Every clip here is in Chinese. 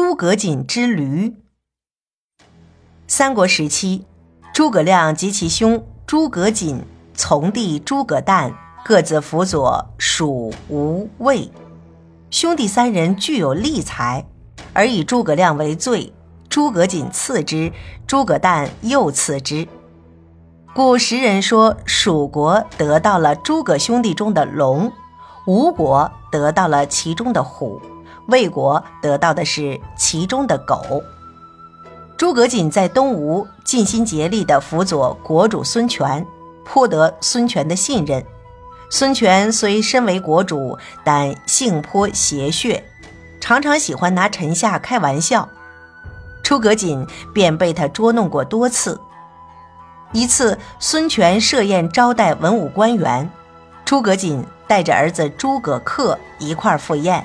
诸葛瑾之驴。三国时期，诸葛亮及其兄诸葛瑾、从弟诸葛诞各自辅佐蜀、吴、魏，兄弟三人具有利才，而以诸葛亮为最，诸葛瑾次之，诸葛诞又次之。故时人说，蜀国得到了诸葛兄弟中的龙，吴国得到了其中的虎，魏国得到的是其中的狗。诸葛瑾在东吴尽心竭力地辅佐国主孙权，颇得孙权的信任。孙权虽身为国主，但性颇邪谑，常常喜欢拿臣下开玩笑。诸葛瑾便被他捉弄过多次。一次，孙权设宴招待文武官员，诸葛瑾带着儿子诸葛恪一块赴宴。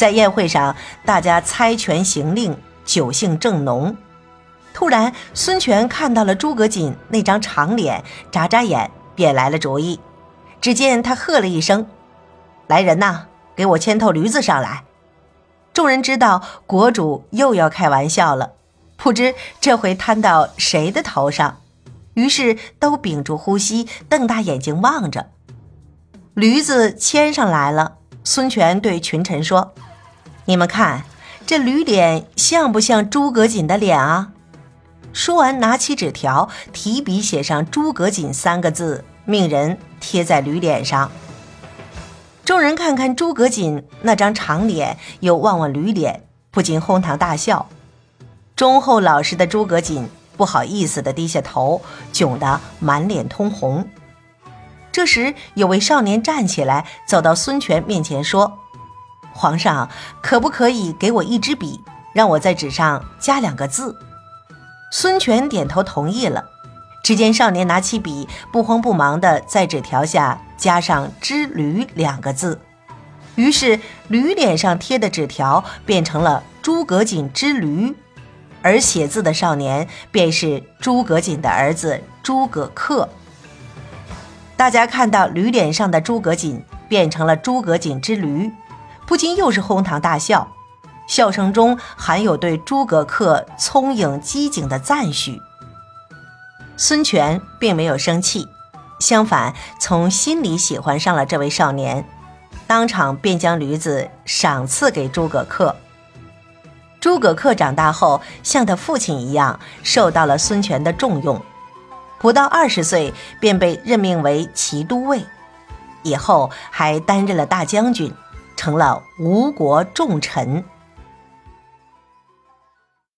在宴会上，大家猜拳行令。酒兴正浓，突然孙权看到了诸葛瑾那张长脸，眨眨眼，便来了主意。只见他喝了一声：“来人呐，给我牵头驴子上来！”众人知道国主又要开玩笑了，不知这回摊到谁的头上，于是都屏住呼吸，瞪大眼睛望着。驴子牵上来了，孙权对群臣说：“你们看。”这驴脸像不像诸葛瑾的脸啊？说完，拿起纸条，提笔写上“诸葛瑾”三个字，命人贴在驴脸上。众人看看诸葛瑾那张长脸，又望望驴脸，不禁哄堂大笑。忠厚老实的诸葛瑾不好意思地低下头，窘得满脸通红。这时，有位少年站起来，走到孙权面前说。皇上，可不可以给我一支笔，让我在纸上加两个字？孙权点头同意了。只见少年拿起笔，不慌不忙地在纸条下加上“之驴”两个字，于是驴脸上贴的纸条变成了“诸葛瑾之驴”，而写字的少年便是诸葛瑾的儿子诸葛恪。大家看到驴脸上的诸葛瑾变成了诸葛瑾之驴。不禁又是哄堂大笑，笑声中含有对诸葛恪聪颖机警的赞许。孙权并没有生气，相反从心里喜欢上了这位少年，当场便将驴子赏赐给诸葛恪。诸葛恪长大后，像他父亲一样受到了孙权的重用，不到二十岁便被任命为骑都尉，以后还担任了大将军。成了吴国重臣。